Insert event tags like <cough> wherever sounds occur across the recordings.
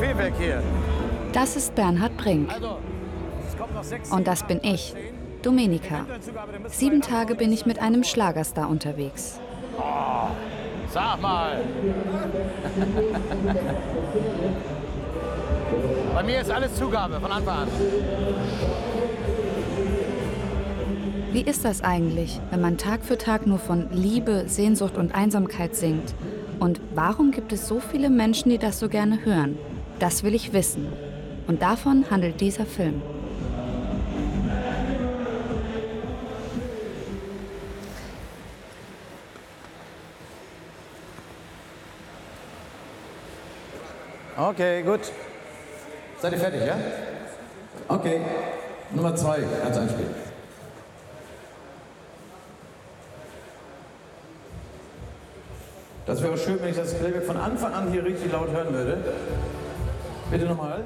Butter für das ganze Buffet weg hier. Das ist Bernhard Brink. Also. Und das bin ich, Domenica. Sieben Tage bin ich mit einem Schlagerstar unterwegs. Sag mal. <laughs> Bei mir ist alles Zugabe von Anfang an. Wie ist das eigentlich, wenn man Tag für Tag nur von Liebe, Sehnsucht und Einsamkeit singt? Und warum gibt es so viele Menschen, die das so gerne hören? Das will ich wissen. Und davon handelt dieser Film. Okay, gut. Seid ihr fertig, ja? Okay, Nummer zwei, ganz einspielen. Das wäre schön, wenn ich das Playback von Anfang an hier richtig laut hören würde. Bitte nochmal.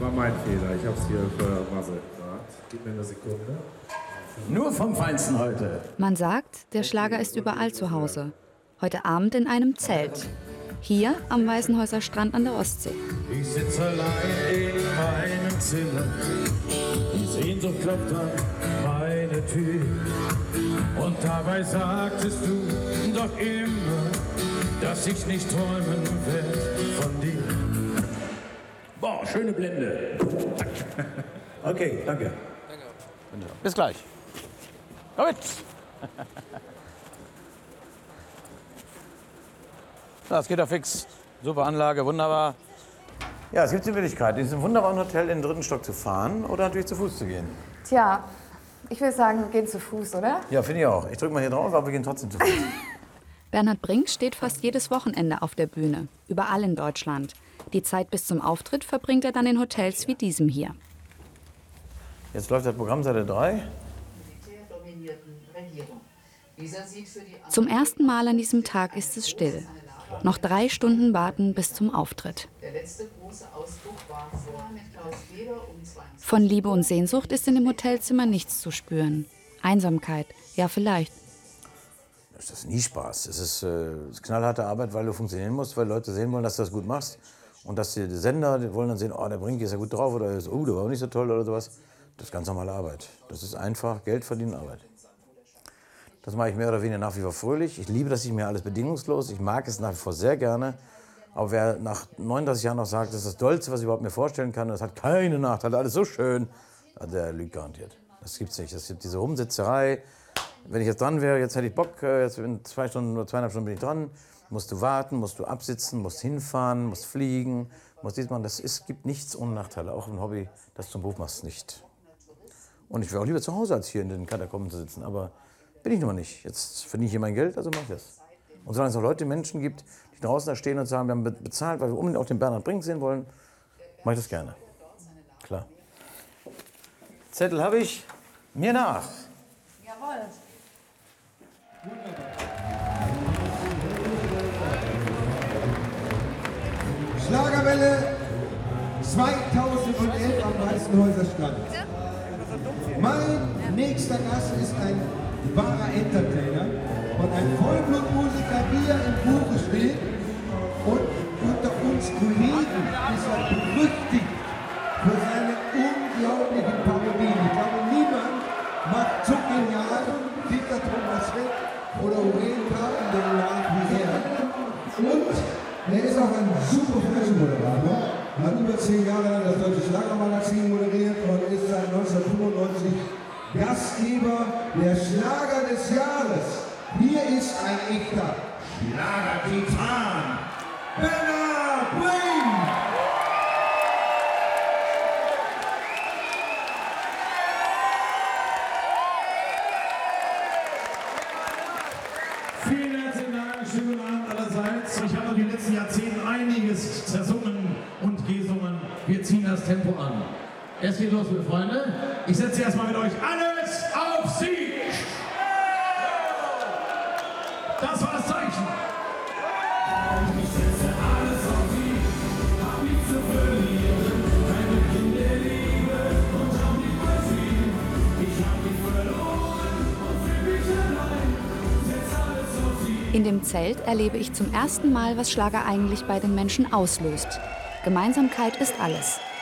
War mein Fehler, ich hab's hier vermasselt. Gib mir eine Sekunde. Nur vom Feinsten heute. Man sagt, der Schlager ist überall zu Hause. Heute Abend in einem Zelt. Hier am Weißenhäuser Strand an der Ostsee. Ich sitz allein in meinem Zimmer. Die Sehnsucht klopft an meine Tür. Und dabei sagtest du doch immer, dass ich nicht träumen werd von dir. Boah, schöne Blende. <laughs> Okay, danke. Bis gleich. Komm mit. <laughs> Das geht doch fix. Super Anlage, wunderbar. Ja, es gibt die Möglichkeit, in diesem wunderbaren Hotel in den dritten Stock zu fahren oder natürlich zu Fuß zu gehen. Tja, ich würde sagen, wir gehen zu Fuß, oder? Ja, finde ich auch. Ich drücke mal hier drauf, aber wir gehen trotzdem zu Fuß. <laughs> Bernhard Brink steht fast jedes Wochenende auf der Bühne, überall in Deutschland. Die Zeit bis zum Auftritt verbringt er dann in Hotels wie diesem hier. Jetzt läuft das Programm Seite 3. Zum ersten Mal an diesem Tag ist es still. Noch drei Stunden warten bis zum Auftritt. Von Liebe und Sehnsucht ist in dem Hotelzimmer nichts zu spüren. Einsamkeit, ja vielleicht. Das ist nie Spaß. Es ist, äh, es ist knallharte Arbeit, weil du funktionieren musst, weil Leute sehen wollen, dass du das gut machst. Und dass die Sender die wollen dann sehen, oh, der Brink ist ja gut drauf oder ist, oh, der war auch nicht so toll oder sowas. Das ist ganz normale Arbeit. Das ist einfach Geld verdienen Arbeit. Das mache ich mehr oder weniger nach wie vor fröhlich. Ich liebe das nicht mehr alles bedingungslos. Ich mag es nach wie vor sehr gerne. Aber wer nach 39 Jahren noch sagt, das ist das Dollste, was ich überhaupt mir vorstellen kann, das hat keine Nachteile, alles so schön, der lügt garantiert. Das gibt's nicht. Das gibt diese Rumsitzerei. Wenn ich jetzt dran wäre, jetzt hätte ich Bock, äh, jetzt in zwei Stunden oder zweieinhalb Stunden bin ich dran, musst du warten, musst du absitzen, musst hinfahren, musst fliegen, musst dies machen. Das ist, gibt nichts ohne Nachteile. Auch ein Hobby, das zum Beruf machst, nicht. Und ich wäre auch lieber zu Hause, als hier in den Katakomben zu sitzen. Aber bin ich nun mal nicht. Jetzt verdiene ich hier mein Geld, also mache ich das. Und solange es noch Leute, Menschen gibt, die draußen da stehen und sagen, wir haben be- bezahlt, weil wir unbedingt auch den Bernhard Brink sehen wollen, mache ich das gerne. Klar. Zettel habe ich. Mir nach. Jawohl. Schlagerwelle 2011 am Weißenhäuser Strand. Mein nächster Gast ist ein wahrer Entertainer und ein Vollblutmusiker, wie er im Buche steht. Und unter uns Kollegen ist er berüchtigt für seine unglaublichen Parodien. Ich glaube, niemand macht so genial Peter Thomas Heck oder Uriel Kartendellat wie er. Und er ist auch ein super. Er hat über zehn Jahre lang das Deutsche Schlagermagazin moderiert und ist seit 1995 Gastgeber der Schlager des Jahres. Hier ist ein echter Schlager-Titan. Bernhard los, liebe Freunde. Ich setze erstmal mit euch alles auf Sie. Das war das Zeichen. In dem Zelt erlebe ich zum ersten Mal, was Schlager eigentlich bei den Menschen auslöst. Gemeinsamkeit ist alles.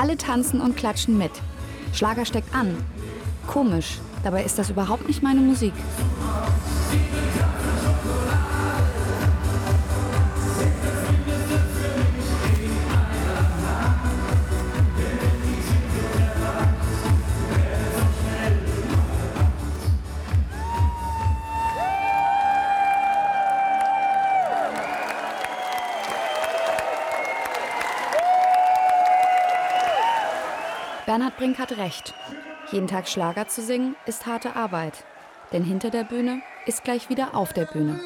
Alle tanzen und klatschen mit. Schlager steckt an. Komisch, dabei ist das überhaupt nicht meine Musik. Bernhard Brink hat recht. Jeden Tag Schlager zu singen ist harte Arbeit. Denn hinter der Bühne ist gleich wieder auf der Bühne.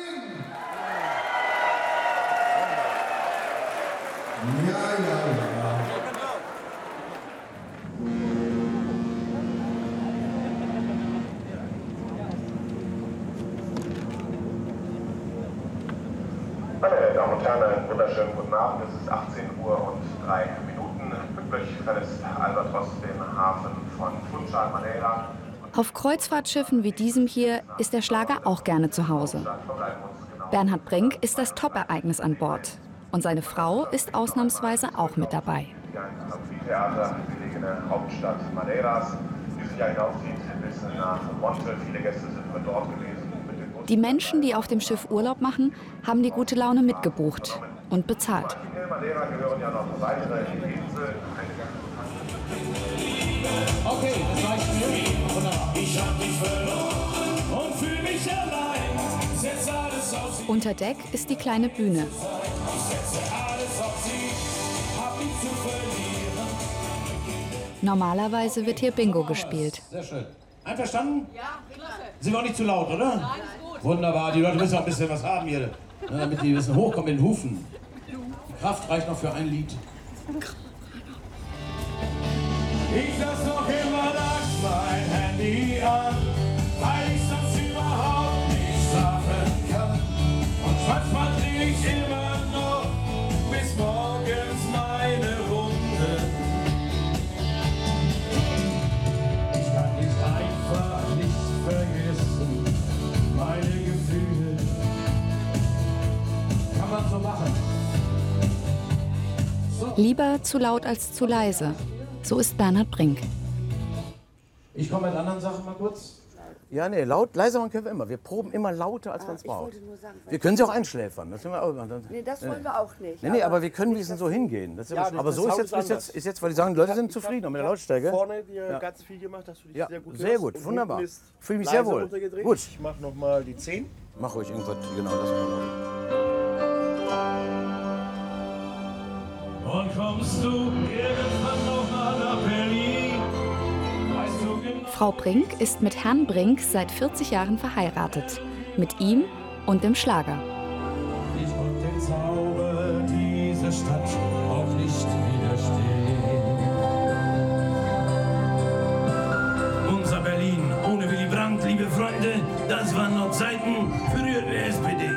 Meine Damen und Herren, einen wunderschönen guten Abend. Es ist 18 Uhr und 3 Minuten. Pünktlich verlässt Albatros den Hafen von Funchal, Madeira. Auf Kreuzfahrtschiffen wie diesem hier ist der Schlager auch gerne zu Hause. Bernhard Brink ist das Top-Ereignis an Bord. Und seine Frau ist ausnahmsweise auch mit dabei. Die Die Menschen, die auf dem Schiff Urlaub machen, haben die gute Laune mitgebucht und bezahlt. Okay, das reicht. Ich hab dich verloren und fühl mich allein. Setz alles auf sie, Unter Deck ist die kleine Bühne. setze alles auf sie. Hab dich zu verlieren. Normalerweise wird hier Bingo gespielt. Sehr schön. Einverstanden? Ja, Sie waren nicht zu laut, oder? Nein, gut. Wunderbar, die Leute müssen auch ein bisschen was haben hier, ne, damit die ein bisschen hochkommen in den Hufen. Die Kraft reicht noch für ein Lied. Ich lass noch immer nachts mein Handy an, weil ich sonst überhaupt nicht schlafen kann. Und manchmal dreh ich immer noch bis morgens meine Runde. Ich kann dich einfach nicht vergessen, meine Gefühle. Kann man so machen. Lieber zu laut als zu leise. So ist Bernhard Brink. Ich komme mit anderen Sachen mal kurz. Ja, nee, laut, leiser machen können wir immer. Wir proben immer lauter, als man es braucht. Wir können sie auch einschläfern. Das, wir auch, das, Nee, das wollen wir auch nicht. nee, nee, aber wir können wenigstens so hingehen. Das Ja, aber das so ist jetzt, ist jetzt, ist jetzt, weil die sagen, die Leute sind zufrieden mit der Lautstärke. Vorne dir ganz viel gemacht, dass du dich Ja, sehr gut sehr gut, Und wunderbar. hinten ist Fühl mich sehr wohl. Gut. Ich mach noch mal die 10. Mach ruhig irgendwas, genau das. mal. Und kommst du irgendwann noch mal Frau Brink ist mit Herrn Brink seit 40 Jahren verheiratet. Mit ihm und dem Schlager. Ich konnte den Zauber dieser Stadt auch nicht widerstehen. Unser Berlin ohne Willy Brandt, liebe Freunde, das waren noch Zeiten für die SPD.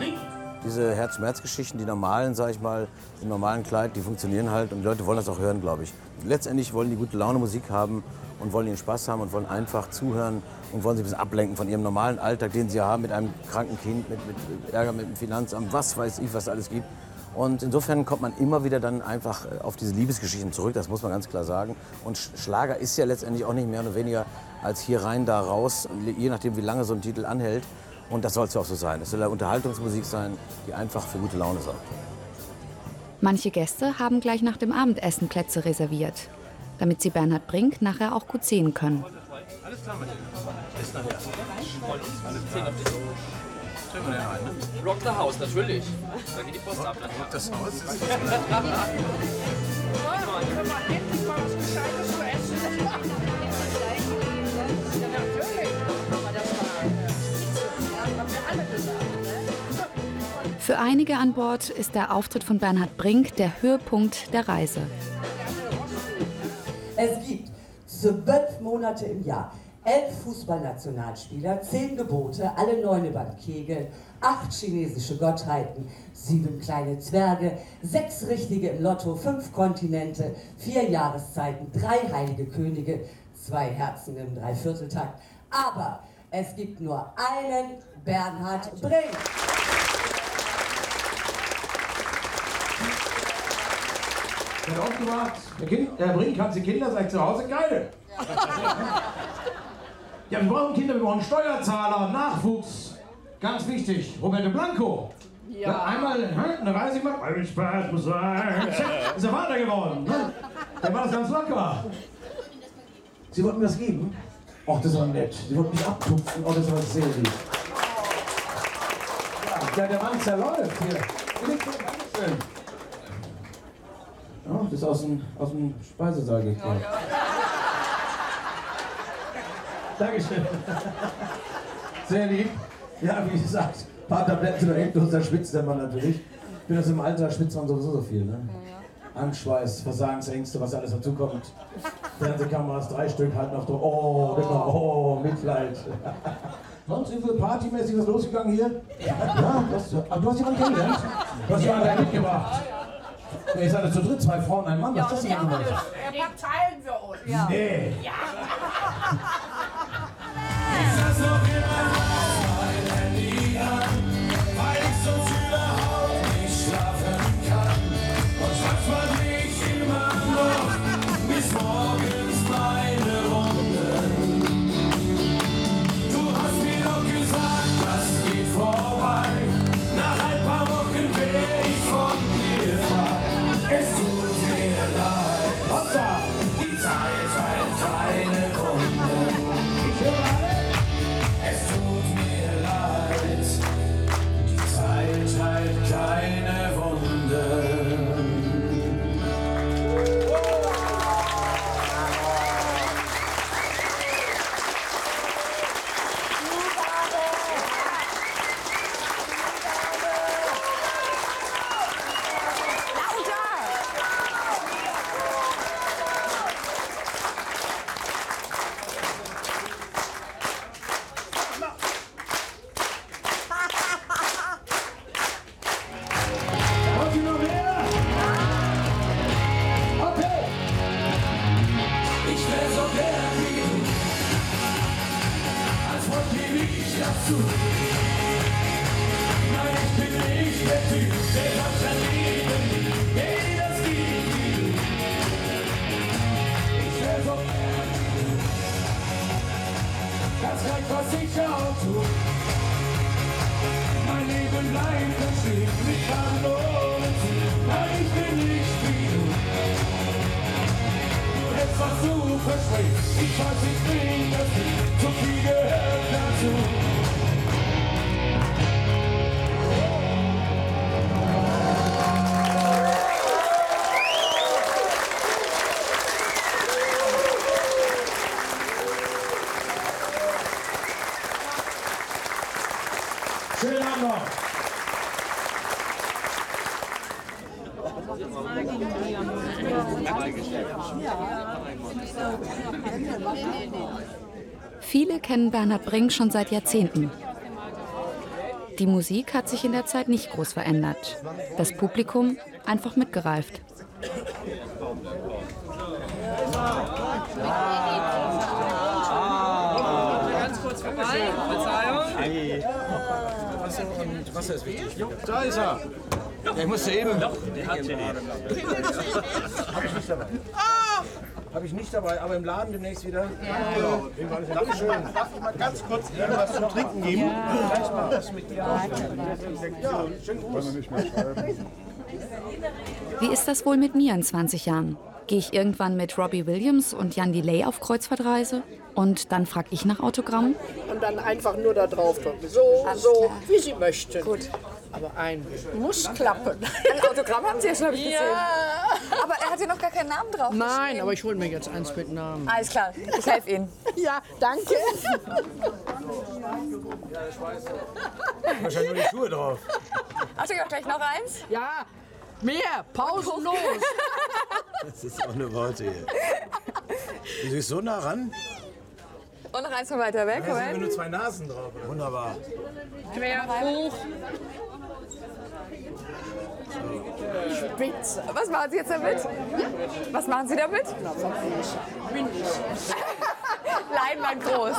Nicht? Diese Herz-Schmerz-Geschichten, die normalen, sag ich mal, im normalen Kleid, die funktionieren halt und die Leute wollen das auch hören, glaube ich. Letztendlich wollen die gute Laune Musik haben und wollen ihren Spaß haben und wollen einfach zuhören und wollen sich ein bisschen ablenken von ihrem normalen Alltag, den sie haben mit einem kranken Kind, mit, mit Ärger mit dem Finanzamt, was weiß ich, was es alles gibt. Und insofern kommt man immer wieder dann einfach äh, auf diese Liebesgeschichten zurück, das muss man ganz klar sagen. Und Sch- Schlager ist ja letztendlich auch nicht mehr oder weniger als hier rein, da raus, je nachdem wie lange so ein Titel anhält. Und das soll es ja auch so sein. Das soll ja Unterhaltungsmusik sein, die einfach für gute Laune sorgt. Manche Gäste haben gleich nach dem Abendessen Plätze reserviert, damit sie Bernhard Brink nachher auch gut sehen können. ne? Rock the House, natürlich. Da geht die Post ab. Rock das Haus ist das endlich mal was Gescheites zu essen? Für einige an Bord ist der Auftritt von Bernhard Brink der Höhepunkt der Reise. Es gibt zwölf Monate im Jahr, elf Fußballnationalspieler, zehn Gebote, alle neun über den Kegel, acht chinesische Gottheiten, sieben kleine Zwerge, sechs Richtige im Lotto, fünf Kontinente, vier Jahreszeiten, drei heilige Könige, zwei Herzen im Dreivierteltakt. Aber es gibt nur einen Bernhard Brink. Wird aufgemacht. Der, kind, der Brink hat sie Kinder, seid zu Hause geil. Ja, wir brauchen Kinder, wir brauchen Steuerzahler, Nachwuchs. Ganz wichtig, Roberto Blanco. Ja. einmal hä, eine Reise gemacht, weil ich Spaß muss sein. Ist der Vater geworden. Ne? Der war das ganz locker. Sie wollten mir das geben? Ach, das war nett. Sie wollten mich abtupfen. Oh, das war sehr lieb. Ja, der Mann zerläuft hier. Dankeschön. Ja, das ist aus dem, aus dem Speisesaal gekommen. Dankeschön. Sehr lieb. Ja, wie gesagt, ein paar Tabletten sind endlos, da schwitzt der Mann natürlich. Ich bin aus dem Alter, schwitzt man sowieso so viel. Ne? Angstschweiß, Versagensängste, was alles dazukommt. Fernsehkameras, drei Stück halten auf der Oh, genau, oh, Mitleid. <laughs> Sonst ist partymäßig was losgegangen hier? Ja, das, aber du hast jemanden kennengelernt? Du hast jemanden mitgebracht. Ja, ihr seid ja zu dritt, zwei Frauen, ein Mann. Was ist das denn für was? Den teilen wir uns. Ja. Nee. Ja. <laughs> versprichst. Ich weiß, Bernhard Brink schon seit Jahrzehnten. Die Musik hat sich in der Zeit nicht groß verändert. Das Publikum einfach mitgereift. Ganz kurz vorbei. Verzeihung. Wasser und Wasser ist wichtig. Da ist er. Der musste eben. Ich nicht dabei. <laughs> Habe ich nicht dabei, aber im Laden demnächst wieder. Ja. Dankeschön. Darf ich mal ganz kurz was zum Trinken geben? Ja. Gleich mal was mit dir. Ja, schönen Gruß. Wie ist das wohl mit mir in 20 Jahren? Gehe ich irgendwann mit Robbie Williams und Jan Delay auf Kreuzfahrtreise? Und dann frage ich nach Autogramm? Und dann einfach nur da drauf drücken. So, so, wie Sie möchten. Gut. Aber ein muss klappen. Ein Autogramm haben Sie ja schon ich Ja. gesehen. Aber er hat ja noch gar keinen Namen drauf. Nein, aber ich hole mir jetzt eins mit Namen. Alles klar, ich helfe Ihnen. <laughs> Ja, danke. Wahrscheinlich nur die Schuhe drauf. Ach, ich auch gleich noch eins? Ja, mehr, pausenlos. Das ist auch eine Worte hier. Du siehst so nah ran. Und noch eins von weiter weg. Da sind nur zwei Nasen drauf. Wunderbar. Quer hoch. Spitze. Was machen Sie jetzt damit? Was machen Sie damit? Mindestens. Leinwand groß.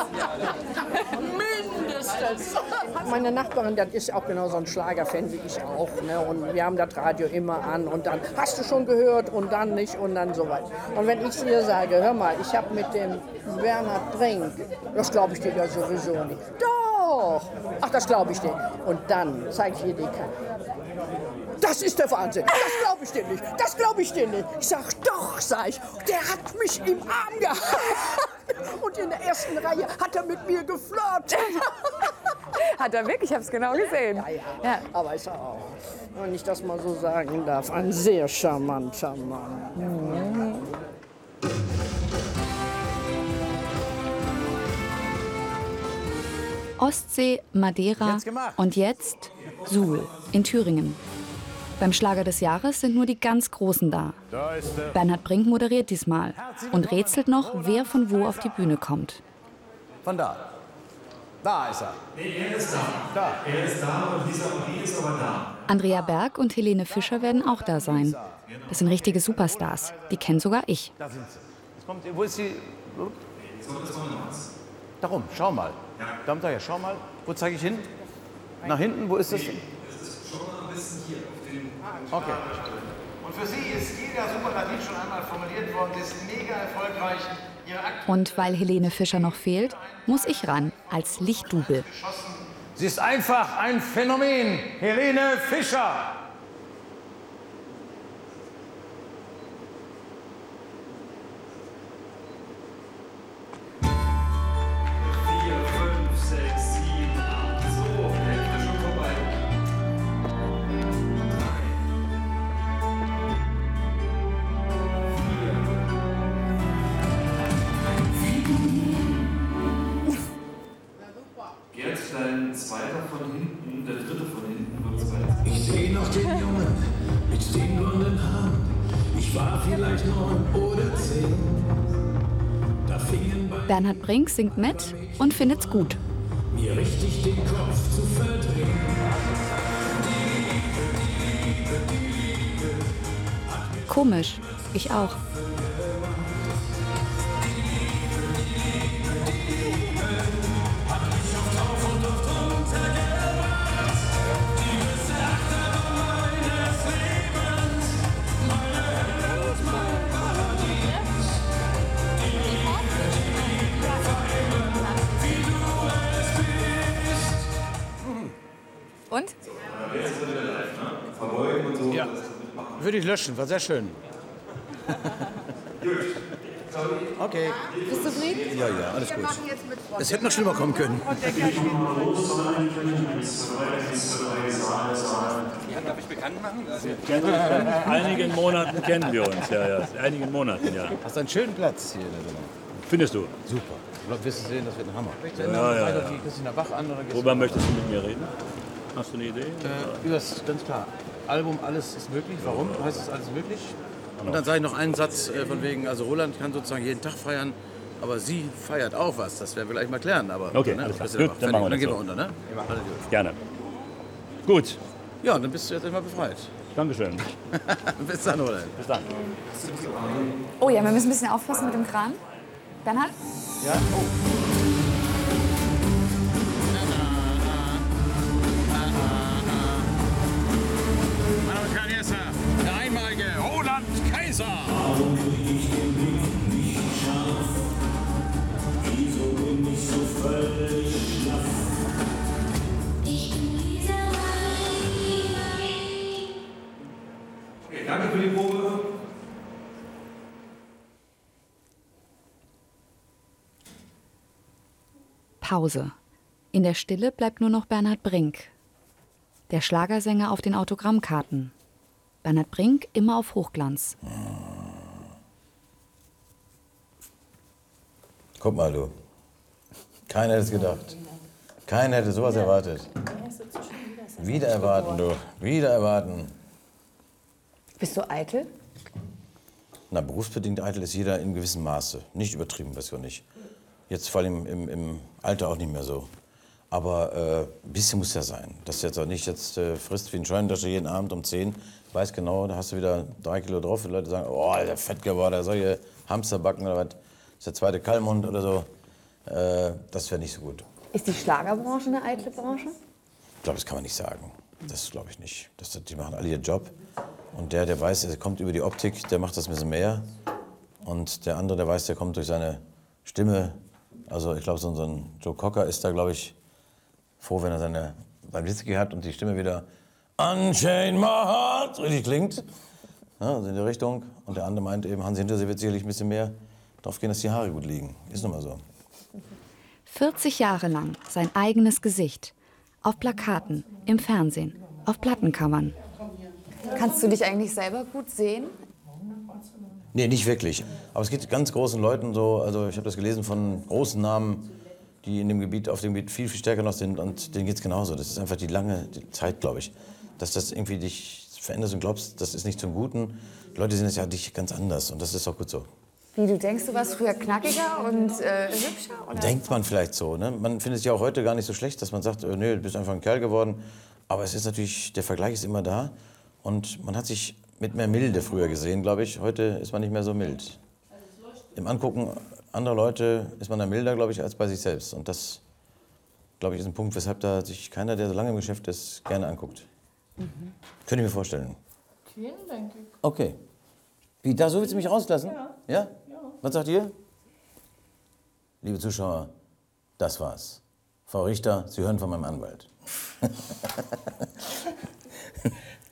Mindestens. Meine Nachbarin, das ist auch genau so ein Schlagerfan wie ich auch. Ne? Und wir haben das Radio immer an und dann hast du schon gehört und dann nicht und dann so weiter. Und wenn ich ihr sage, hör mal, ich habe mit dem Bernhard Brink, das glaube ich dir ja sowieso nicht. Doch! Ach, das glaube ich dir. Und dann zeige ich ihr die Karte. Das ist der Wahnsinn. Das glaube ich dir nicht. Das glaube ich dir nicht. Ich sag doch, sag ich. Der hat mich im Arm gehabt. Und in der ersten Reihe hat er mit mir geflirtet. <laughs> Hat er wirklich? Ich habe es genau gesehen. Ja, ja. Aber ist er auch, wenn ich das mal so sagen darf, ein sehr charmanter Mann. Mhm. Ostsee, Madeira und jetzt Suhl in Thüringen. Beim Schlager des Jahres sind nur die ganz Großen da. Bernhard Brink moderiert diesmal und rätselt noch, wer von wo auf die Bühne kommt. Von da. Da ist er. Nee, er ist da. Da. Er ist da und Lisa Marie ist aber da. Andrea Berg und Helene Fischer werden auch da sein. Das sind richtige Superstars. Die kenne sogar ich. Da sind sie. Jetzt kommt, wo ist sie? Darum, schau mal. Darum sag ich, schau mal. Wo zeige ich hin? Nach hinten? Wo ist das? Okay. Und für Sie ist jeder Superlativ schon einmal formuliert worden, Sie ist mega erfolgreich. Und weil Helene Fischer noch fehlt, muss ich ran als Lichtdubel. Sie ist einfach ein Phänomen. Helene Fischer. Bernhard Brink singt mit und findet's gut. mir richtig den Kopf zu verdrehen. Komisch. Ich auch. Würde ich löschen, war sehr schön. Okay. Bist du zufrieden? Ja, ja, alles Wir gut. machen jetzt mit Freunden. Es hätte noch schlimmer kommen können. Darf ich bekannt machen? In einigen Monaten kennen wir uns, ja, ja. In einigen Monaten, ja. Hast einen schönen Platz hier in der Nummer. Findest du? Super. Ich glaube, wirst du sehen, das wird ein Hammer. Ja, ja, ja. Christina Bach an Worüber möchtest du mit mir reden? Hast du eine Idee? Äh, über das, ganz klar. Album Alles ist möglich. Warum heißt es alles möglich? Und dann sage ich noch einen Satz äh, von wegen, also Roland kann sozusagen jeden Tag feiern, aber sie feiert auch was. Das werden wir gleich mal klären. Aber, Okay, ne, alles klar. Gut, dann machen wir das gehen wir so. unter, ne? Alles gut. Gerne. Gut. Ja, dann bist du jetzt immer befreit. <laughs> Dankeschön. Bis dann, Roland. Bis dann. Oh ja, wir müssen ein bisschen aufpassen mit dem Kran. Bernhard? Ja? Meine Pause. In der Stille bleibt nur noch Bernhard Brink. Der Schlagersänger auf den Autogrammkarten. Bernhard Brink immer auf Hochglanz. Guck mal, du. Keiner hätte es gedacht. Keiner hätte sowas erwartet. Wieder erwarten, du. Wieder erwarten. Bist du eitel? Na, berufsbedingt eitel ist jeder in gewissem Maße. Nicht übertrieben, weiß ich auch nicht. Jetzt vor allem im, im Alter auch nicht mehr so. Aber äh, ein bisschen muss ja sein. Dass du jetzt auch nicht jetzt äh, frisst wie ein Scheunendasche jeden Abend um 10. Weiß genau, da hast du wieder drei Kilo drauf. Die Leute sagen, oh, der fett geworden, der soll hier Hamsterbacken oder was. Das ist der zweite Kalmund oder so. Äh, das wäre nicht so gut. Ist die Schlagerbranche eine eitle Branche? Ich glaube, das kann man nicht sagen. Das glaube ich nicht. Das, die machen alle ihren Job. Und der, der weiß, er kommt über die Optik, der macht das ein bisschen mehr. Und der andere, der weiß, der kommt durch seine Stimme. Also ich glaube, so so ein Joe Cocker ist da, glaube ich, froh, wenn er seine, sein Whisky hat und die Stimme wieder Unchain my heart richtig klingt. Ja, also in die Richtung. Und der andere meint eben, Hans Hintersee wird sicherlich ein bisschen mehr darauf gehen, dass die Haare gut liegen. Ist nun mal so. 40 Jahre lang sein eigenes Gesicht. Auf Plakaten, im Fernsehen, auf Plattencovern. Kannst du dich eigentlich selber gut sehen? Nee, nicht wirklich. Aber es geht ganz großen Leuten so, also ich habe das gelesen von großen Namen, die in dem Gebiet, auf dem Gebiet viel, viel stärker noch sind und denen geht es genauso. Das ist einfach die lange Zeit, glaube ich, dass das irgendwie dich veränderst und glaubst, das ist nicht zum Guten. Die Leute sehen das ja dich ganz anders und das ist auch gut so. Wie, du denkst, du warst früher knackiger und äh, hübscher? Oder? Denkt man vielleicht so. Ne? Man findet es ja auch heute gar nicht so schlecht, dass man sagt, äh, nee, du bist einfach ein Kerl geworden. Aber es ist natürlich, der Vergleich ist immer da. Und man hat sich mit mehr Milde früher gesehen, glaube ich. Heute ist man nicht mehr so mild. Im Angucken anderer Leute ist man da milder, glaube ich, als bei sich selbst. Und das, glaube ich, ist ein Punkt, weshalb da sich keiner, der so lange im Geschäft ist, gerne anguckt. Mhm. Könnte ich mir vorstellen. Vielen Dank. Okay. Wie, da so willst du mich rauslassen? Ja. Ja? Was sagt ihr? Liebe Zuschauer, das war's. Frau Richter, Sie hören von meinem Anwalt. <laughs>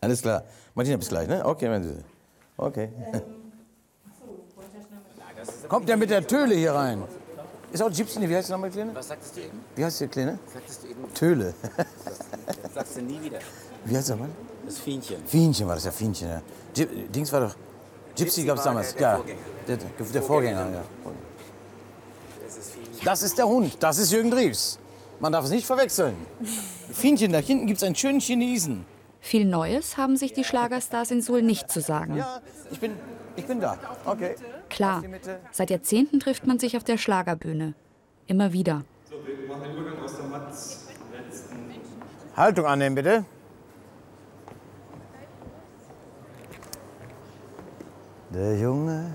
Alles klar. Martina, bis gleich, ne? Okay, wenn Sie. Okay. Kommt der mit der Töle hier rein? Ist auch Gypsy, ne? wie heißt die nochmal, Kleine? Was sagtest du eben? Wie heißt die Kleine? Sagtest du eben? Töle. Das sagst du nie wieder. Wie heißt der Mann? Das Fienchen. Fienchen war das, ja, Fienchen, ja. Dings war doch. Gypsy gab es damals, der- der ja. Vorgänger. Der, der, der Vorgänger, ja. Das ist Fienchen. Das ist der Hund, das ist Jürgen Drews. Man darf es nicht verwechseln. Fienchen, da hinten gibt es einen schönen Chinesen. Viel Neues haben sich die Schlagerstars in Suhl nicht zu sagen. Ja, ich bin, ich bin da. Okay. Klar, seit Jahrzehnten trifft man sich auf der Schlagerbühne. Immer wieder. So, wir machen den Übergang aus der Matz. Haltung annehmen, bitte. Der Junge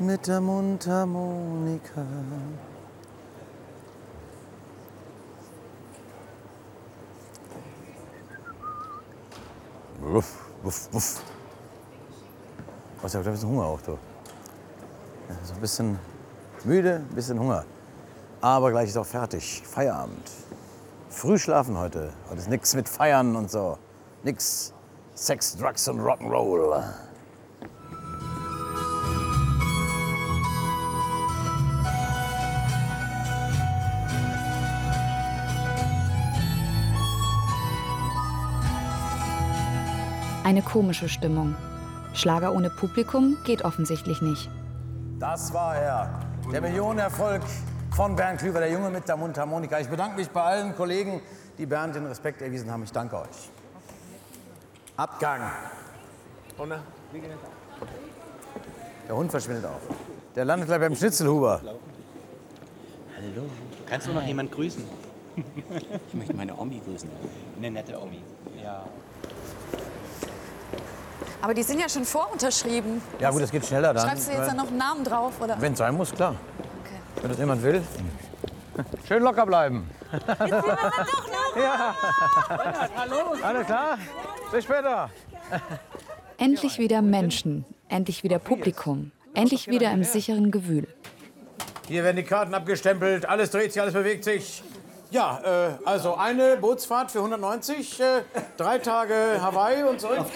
mit der Mundharmonika. Wuff, wuff, wuff. Ich hab ein bisschen Hunger auch, du. So ein bisschen müde, ein bisschen Hunger. Aber gleich ist auch fertig. Feierabend. Früh schlafen heute. Heute ist nichts mit Feiern und so. Nix Sex, Drugs und Rock'n'Roll. Eine komische Stimmung. Schlager ohne Publikum geht offensichtlich nicht. Das war er. Der Millionenerfolg von Bernd Klüver, der Junge mit der Mundharmonika. Ich bedanke mich bei allen Kollegen, die Bernd den Respekt erwiesen haben. Ich danke euch. Abgang. Der Hund verschwindet auch. Der landet gleich beim Schnitzelhuber. Hallo. Kannst du noch jemand grüßen? Ich möchte meine Omi grüßen. Eine nette Omi. Ja. Aber die sind ja schon vorunterschrieben. Ja gut, das geht schneller dann. Schreibst du jetzt dann noch einen Namen drauf? Oder? Wenn es sein muss, klar. Wenn das jemand will. Schön locker bleiben. <laughs> ja. Hallo. Alles klar? Bis später. Endlich wieder Menschen, endlich wieder Publikum, endlich wieder im sicheren Gewühl. Hier werden die Karten abgestempelt, alles dreht sich, alles bewegt sich. Ja, äh, also eine Bootsfahrt für 190, äh, drei Tage Hawaii und zurück.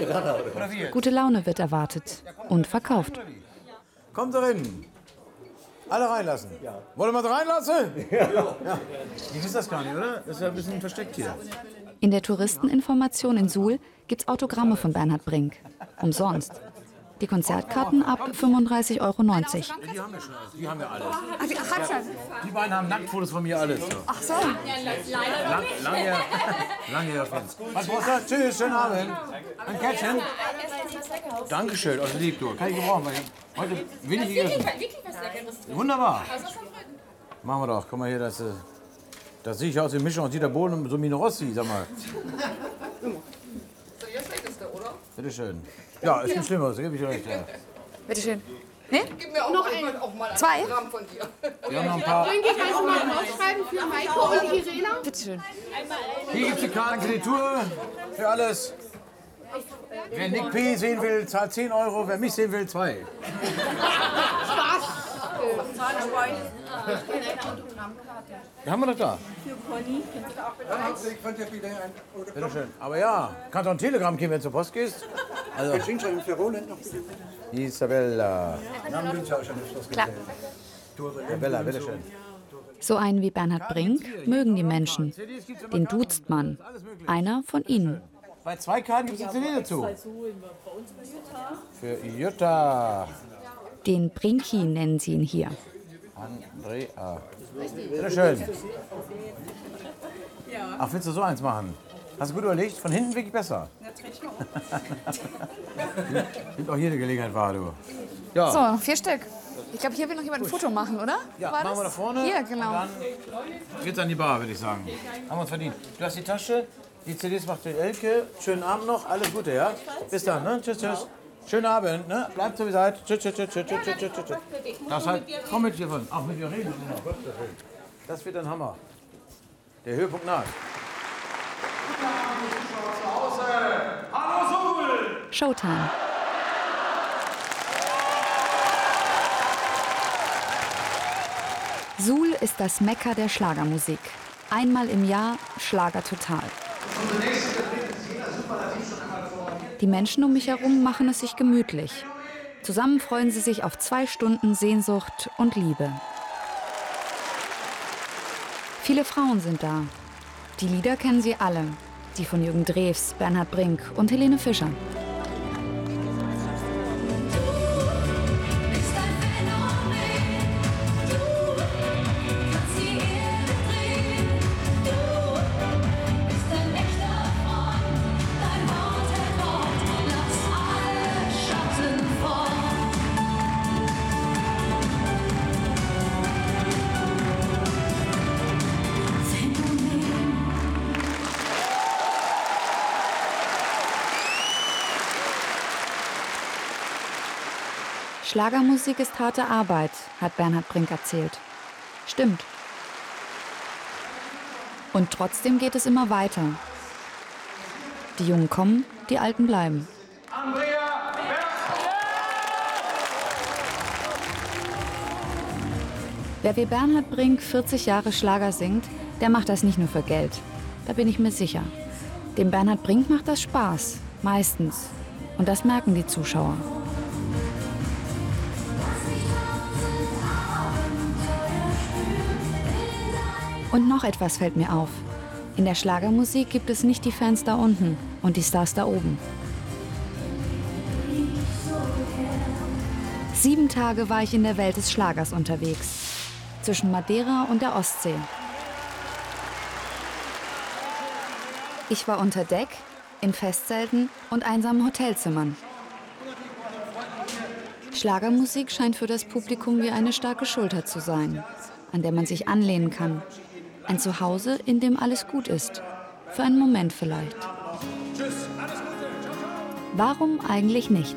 Gute Laune wird erwartet und verkauft. Kommt rein. Alle reinlassen? Ja. Wollen wir sie reinlassen? <laughs> Ja. Ich weiß das gar nicht, oder? Das ist ja ein bisschen versteckt hier. In der Touristeninformation in Suhl gibt's Autogramme von Bernhard Brink. Umsonst. Die Konzertkarten ab 35,90 Euro. Die haben wir schon. Die haben wir alles. Ach, die- ach, beiden haben Nacktfotos von mir alles. So. Ach so. Lang, lange her. Lange her. Was brauchst du? Tschüss, schönen Abend. Ein Kätzchen? Dankeschön, aus lieb, du. Kann ich gebrauchen, heute wenig gegessen. Wunderbar. Machen wir doch. Guck mal hier, das, äh, das sehe ich aus wie Mischung aus Dieter Bohlen und so Mino Rossi, sag mal. So, jetzt hättest du, oder? Bitte schön. Ja, ist nicht schlimmer, das gebe ich dir recht. Ja. Bitte schön. Nee? Gib mir auch noch ein, auch mal ein Zwei? Autogramm von dir. Wir haben noch ein paar. Brinke ich also mal rausschreiben für Maiko und Irena? Bitte schön. Hier gibt es die Karten für die Tour, für alles. Wer Nick P. sehen will, zahlt 10 Euro. Wer mich sehen will, 2. Spaß. Die haben wir doch da. Für Conny. Bitte schön. Aber ja, kannst auch ein Telegramm geben, wenn du zur Post gehst. Also, für Roland noch bitte. Isabella. Namen Günther auch schon öfters Klar. Isabella, bitte schön. So einen wie Bernhard Brink mögen die Menschen. Den duzt man. Einer von ihnen. Bei zwei Karten gibt es eine CD dazu. Für Jutta. Den Brinki nennen sie ihn hier. Andrea. Bitte schön. Ach, willst du so eins machen? Hast du gut überlegt? Von hinten wirklich besser. <laughs> Nimmt auch hier eine Gelegenheit wahr, du. Ja. So, vier Stück. Ich glaube, hier will noch jemand ein Foto machen, oder? Ja, War machen das? wir da vorne. Hier, genau. Und dann geht's an die Bar, würde ich sagen. Haben wir uns verdient. Du hast die Tasche, die CDs macht die Elke. Schönen Abend noch, alles Gute, ja? Bis dann, ne? Tschüss, tschüss. Schönen Abend, ne? Bleibt so wie seid. Tschüss, tschüss, tschüss, tschüss, tschüss, tschüss, tschüss, tschüss. Das halt, komm mit hier von. Auch mit dir reden. Das wird ein Hammer. Der Höhepunkt naht. Hallo Suhl! Showtime. Suhl ist das Mekka der Schlagermusik. Einmal im Jahr Schlager total. Die Menschen um mich herum machen es sich gemütlich. Zusammen freuen sie sich auf zwei Stunden Sehnsucht und Liebe. Viele Frauen sind da. Die Lieder kennen sie alle. Die von Jürgen Drews, Bernhard Brink und Helene Fischer. Schlagermusik ist harte Arbeit, hat Bernhard Brink erzählt. Stimmt. Und trotzdem geht es immer weiter. Die Jungen kommen, die Alten bleiben. Wer wie Bernhard Brink 40 Jahre Schlager singt, der macht das nicht nur für Geld. Da bin ich mir sicher. Dem Bernhard Brink macht das Spaß, meistens. Und das merken die Zuschauer. Und noch etwas fällt mir auf. In der Schlagermusik gibt es nicht die Fans da unten und die Stars da oben. Sieben Tage war ich in der Welt des Schlagers unterwegs. Zwischen Madeira und der Ostsee. Ich war unter Deck, in Festzelten und einsamen Hotelzimmern. Schlagermusik scheint für das Publikum wie eine starke Schulter zu sein, an der man sich anlehnen kann. Ein Zuhause, in dem alles gut ist. Für einen Moment vielleicht. Warum eigentlich nicht?